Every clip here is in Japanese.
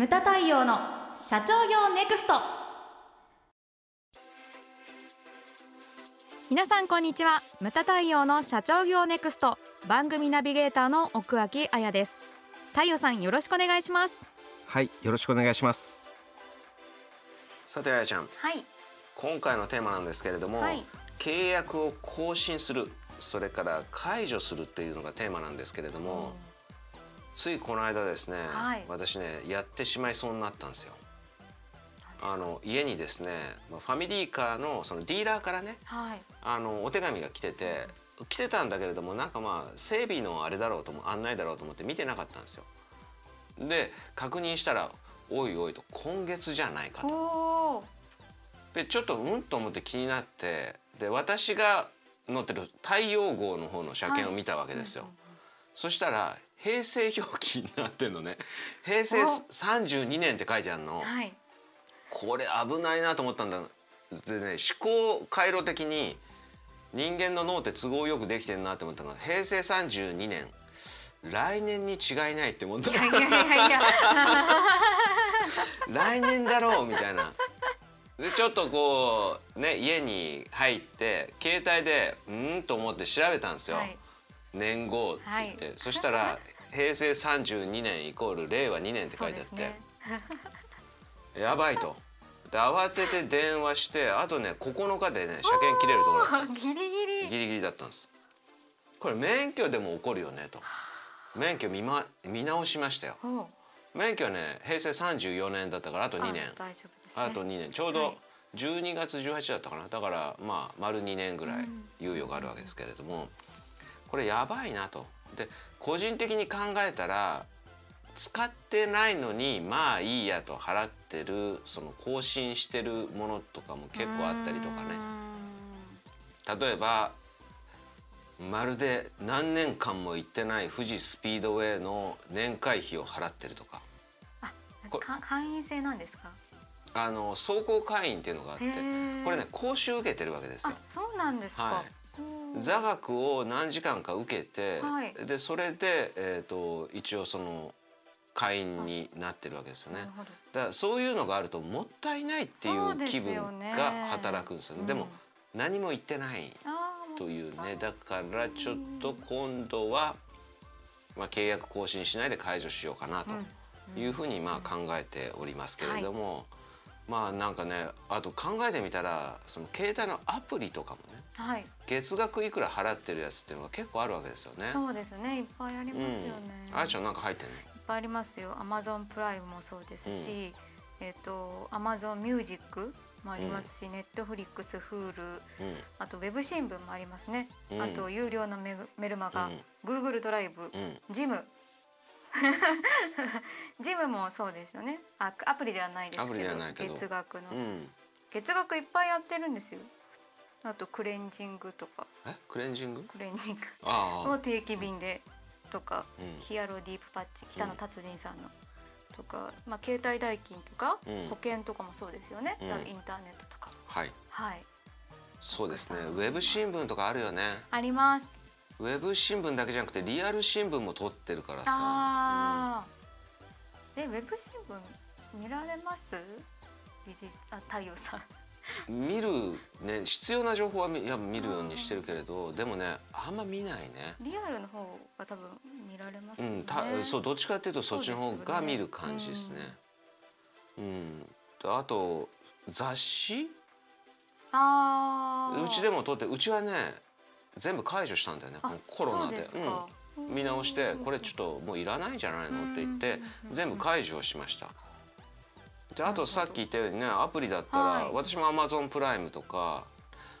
ムタ太陽の社長業ネクスト。皆さんこんにちは。ムタ太陽の社長業ネクスト。番組ナビゲーターの奥脇彩です。太陽さんよろしくお願いします。はいよろしくお願いします。さてあやちゃん。はい。今回のテーマなんですけれども、はい。契約を更新するそれから解除するっていうのがテーマなんですけれども、ついこの間ですね、はい私ねやってしまいそうになったんですよ。あの家にですねまあファミリーカーのそのディーラーからねはいあのお手紙が来てて来てたんだけれどもなんかまあ整備のあれだろうと思案内だろうと思って見てなかったんですよ。で確認したら「おいおい」と「今月じゃないか」と。でちょっとうんと思って気になってで私が乗ってる太陽号の方の車検を見たわけですよ。そしたら平成表記になってんのね。平成お。32年って書いてあるの。はい。これ危ないなと思ったんだ。でね思考回路的に人間の脳って都合よくできてるなって思ったのが平成32年来年に違いないって思った 来年だろうみたいな。でちょっとこうね家に入って携帯でうんと思って調べたんですよ、はい年号って言って、はい。そしたら平成32年イコール令和2年って書いてあって、ね。やばいと。で慌てて電話してあとね9日でね車検切れるところ。ギリギリ。ギリギリだったんです。これ免許でも起こるよねと。免許見,、ま、見直しましたよ。お免許はね平成34年だったからあと2年。あね。あと2年。ちょうはどい12月18だったかな。だからまあ丸2年ぐらい猶予があるわけですけれどもこれやばいなと。で個人的に考えたら使ってないのにまあいいやと払ってるその更新してるものとかも結構あったりとかね。例えばまるで何年間も行ってない富士スピードウェイの年会費を払ってるとか。こか会員制なんですか？あの走行会員っていうのがあってこれね講習受けてるわけですよ。あ。そうなんですか、はい座学を何時間か受けて、はい。でそれで、えー、と一応その会員になってるわけですよね。だからそういうのがあるともったいないっていそうでう気分が働くんですよね。でも何も言ってないというね。だからちょっと今度は、まあ、契約更新しないで解除しようかなというふうにまあ考えておりますけれども、まあなんかねあと考えてみたらその携帯のアプリとかもねはい月額いくら払ってるやつっていうのが結構あるわけですよね。そうですねいっぱいありますよね、うん、あやちゃんなんか入ってんの？いっぱいありますよ。アマゾンプライムもそうですし、えっ、とアマゾンミュージックもありますし、ネットフリックス、フールー、あとウェブ新聞もありますね。うんあと有料のメグメルマガ、うん Google ドライブ、んジム。ジムもそうですよね。あアプリではないですけど月額の、うん。月額いっぱいやってるんですよ。あとクレンジングとかえ？クレンジング？クレンジング。を定期便でとか、うんヒアロディープパッチ北野達人さんの、とか、まあ、携帯代金とか、うん保険とかもそうですよね、うんインターネットとかはい。はいそうですね。ウェブ新聞とかあるよね。ありますウェブ新聞だけじゃなくてリアル新聞も撮ってるからさ。あー、でウェブ新聞見られます？ビジあ太陽さん見るね必要な情報はみいや見るようにしてるけれど、でもねあんま見ないね。リアルの方が多分見られますよね、うん、たそうどっちかっていうとそっちの方が見る感じですね。うん。であと雑誌？あーうちでも撮ってうちはね全部解除したんだよね。コロナで。そうん、見直してこれちょっともういらないんじゃないの？って言って全部解除をしました。であとさっき言ったようにねアプリだったら、はい。私も Amazon プライムとか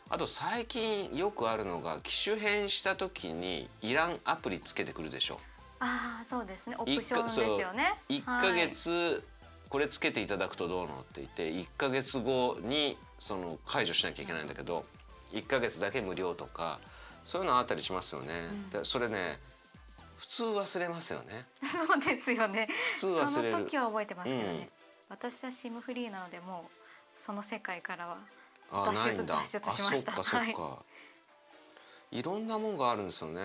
あと最近よくあるのが機種変した時にいらんアプリつけてくるでしょ。ああそうですね。オ一プションですよね。1ヶ月これつけていただくとどうのって言って1ヶ月後にその解除しなきゃいけないんだけど1ヶ月だけ無料とかそういうのあったりしますよね。でそれね普通忘れますよね。そうですよね。その時は覚えてますけどね。うん私はシムフリーなのでもうその世界からはあ脱出ないんだ。脱出しましたあそっかそっか。い、ろんなもんがあるんですよね。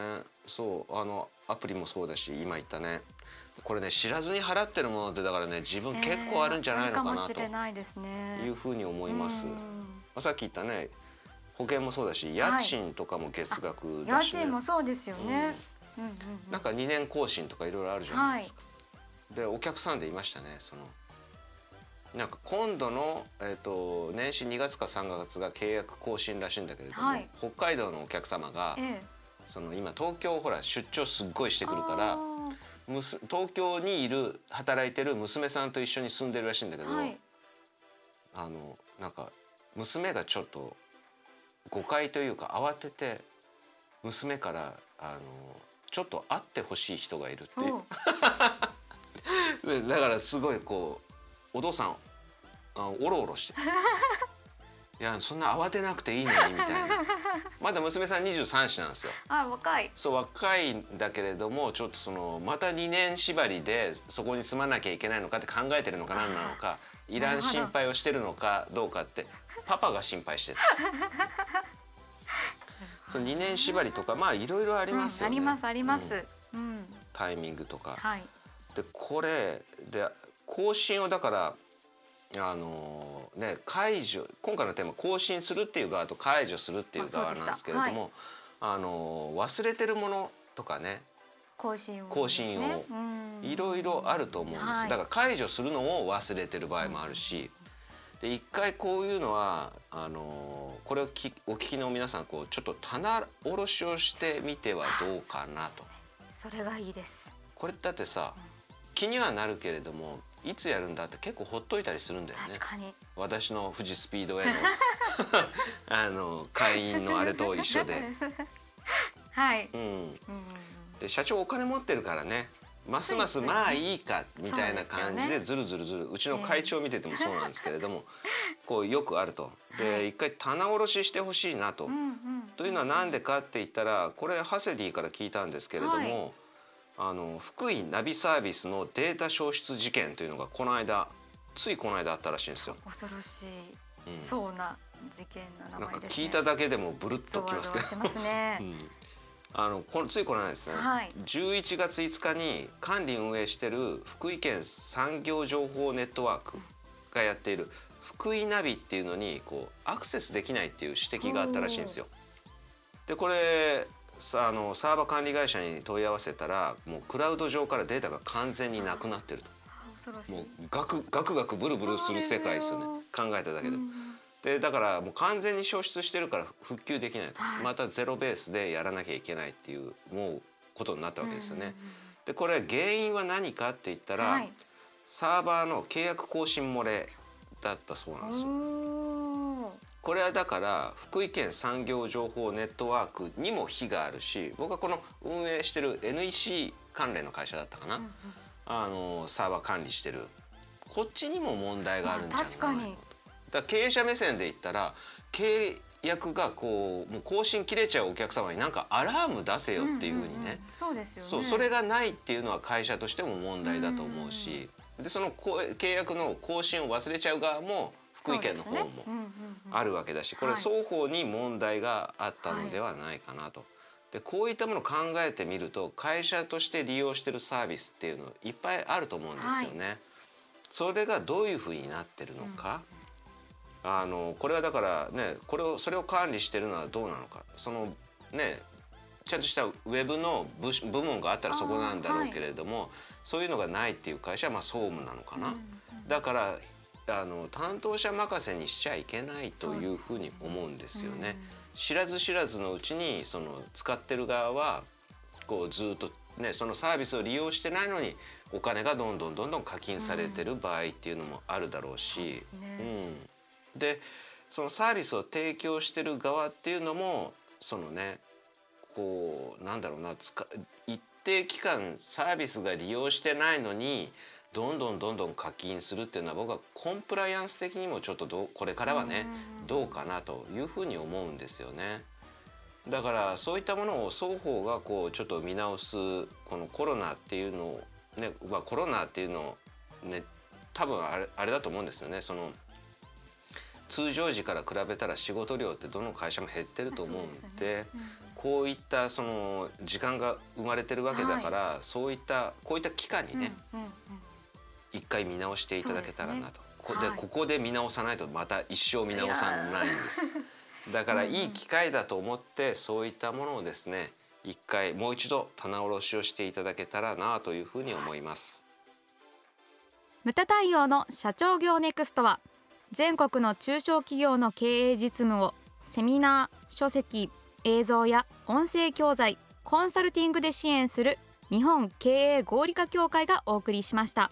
そうあのアプリもそうだし今言ったねこれね知らずに払ってるものってだからね自分結構あるんじゃないのかなえーあるかもしれないですねというふうに思います。うんまあ、さっき言ったね保険もそうだし家賃とかも月額だし、ね。家賃もそうですよね。うん。うんなんか2年更新とかいろいろあるじゃないですか。でお客さんでいましたねその。なんか今度の、えー、と年始2月か3月が契約更新らしいんだけれども、はい。北海道のお客様が、ええ。その今東京ほら出張すっごいしてくるから東京にいる働いてる娘さんと一緒に住んでるらしいんだけど、ーはい。あのなんか娘がちょっと誤解というか慌てて娘からあのちょっと会ってほしい人がいるっていう。だからすごいこうお父さんあおろおろしていやそんな慌てなくていいのにみたいな まだ娘さん23歳なんですよあ若い。そう若いんだけれどもちょっとそのまた2年縛りでそこに住まなきゃいけないのかって考えてるのか何なのかいらん心配をしてるのかどうかってパパが心配してた。その2年縛りとかまあいろいろありますよね、ありますありまうんす。うん。タイミングとか。はい。でこれで更新をだからあのね解除今回のテーマ更新するっていう側と解除するっていう側なんですけれどあそうでもあの忘れてるものとかね更新を、更新をいろいろあると思うんです、はい。だから解除するのを忘れてる場合もあるし、で一回こういうのはあのこれをきお聞きの皆さんこうちょっと棚卸しをしてみてはどうかなと。それがいいです。これだってさ気にはなるけれどもいつやるんだって結構ほっといたりするんだよね。確かに。私の富士スピードへの あの会員のあれと一緒で。はい。うん、うん。で社長お金持ってるからねますますまあいいかみたいな感じででずるずるずるうちの会長見ててもそうなんですけれどもこうよくあると。で一回棚卸ししてほしいなと。というのは何でかって言ったらこれハセディから聞いたんですけれども、はいあの福井ナビサービスのデータ消失事件というのがこの間ついこの間あったらしいんですよ。恐ろしい、そうな事件の名なんか前ですね。聞いただけでもブルッときますけどワしますね。あのこのついこの間ですね、はい11月5日に管理運営してる福井県産業情報ネットワークがやっている福井ナビっていうのにこうアクセスできないっていう指摘があったらしいんですよ。でこれさあのサーバー管理会社に問い合わせたらもうクラウド上からデータが完全になくなってると。恐ろしい。もうガクガクガクブルブルする世界ですよね考えただけでも。でだからもう完全に消失してるから復旧できないと、またゼロベースでやらなきゃいけないっていうもうことになったわけですよね。でこれ原因は何かって言ったら、はいサーバーの契約更新漏れだったそうなんですよ。これはだから福井県産業情報ネットワークにも非があるし僕はこの運営してる NEC 関連の会社だったかな、あのサーバー管理してる。こっちにも問題があるんじゃない？あ確かに。だから経営者目線で言ったら契約がこうもう更新切れちゃうお客様になんかアラーム出せよっていうふうにね、そうですよね。そうそれがないっていうのは会社としても問題だと思うし、でその契約の更新を忘れちゃう側も福井県の方もあるわけだしこれはい。双方に問題があったのではないかなと。でこういったものを考えてみると会社として利用してるサービスっていうのいっぱいあると思うんですよね。それがどういうふうになってるのか、あのこれはだからねこれをそれを管理してるのはどうなのか。そのねちゃんとしたウェブの部部門があったらそこなんだろうけれども、そういうのがないっていう会社はまあ総務なのかな。だからあの担当者任せにしちゃいけないというふうに思うんですよね。知らず知らずのうちにその使ってる側はこうずっとねそのサービスを利用してないのにお金がどんどんどんどん課金されてる場合っていうのもあるだろうし、そうですね。うん、でそのサービスを提供してる側っていうのもそのねこうなんだろうな一定期間サービスが利用してないのにどんどんどんどん課金するっていうのは僕はコンプライアンス的にもちょっとどうこれからはねどうかなというふうに思うんですよね。だからそういったものを双方がこうちょっと見直すこのコロナっていうのをね、まあ、コロナっていうのをね多分あれあれだと思うんですよね。その通常時から比べたら仕事量ってどの会社も減ってると思うんでそうですよね。こういったその時間が生まれてるわけだから、そういったこういった期間にね、うんうんうん一回見直していただけたらなと、こではい。ここで見直さないとまた一生見直さないんです。だからいい機会だと思ってそういったものをですね一回もう一度棚卸しをしていただけたらなというふうに思います。ムタ太陽の社長業ネクストは全国の中小企業の経営実務をセミナー書籍映像や音声教材コンサルティングで支援する日本経営合理化協会がお送りしました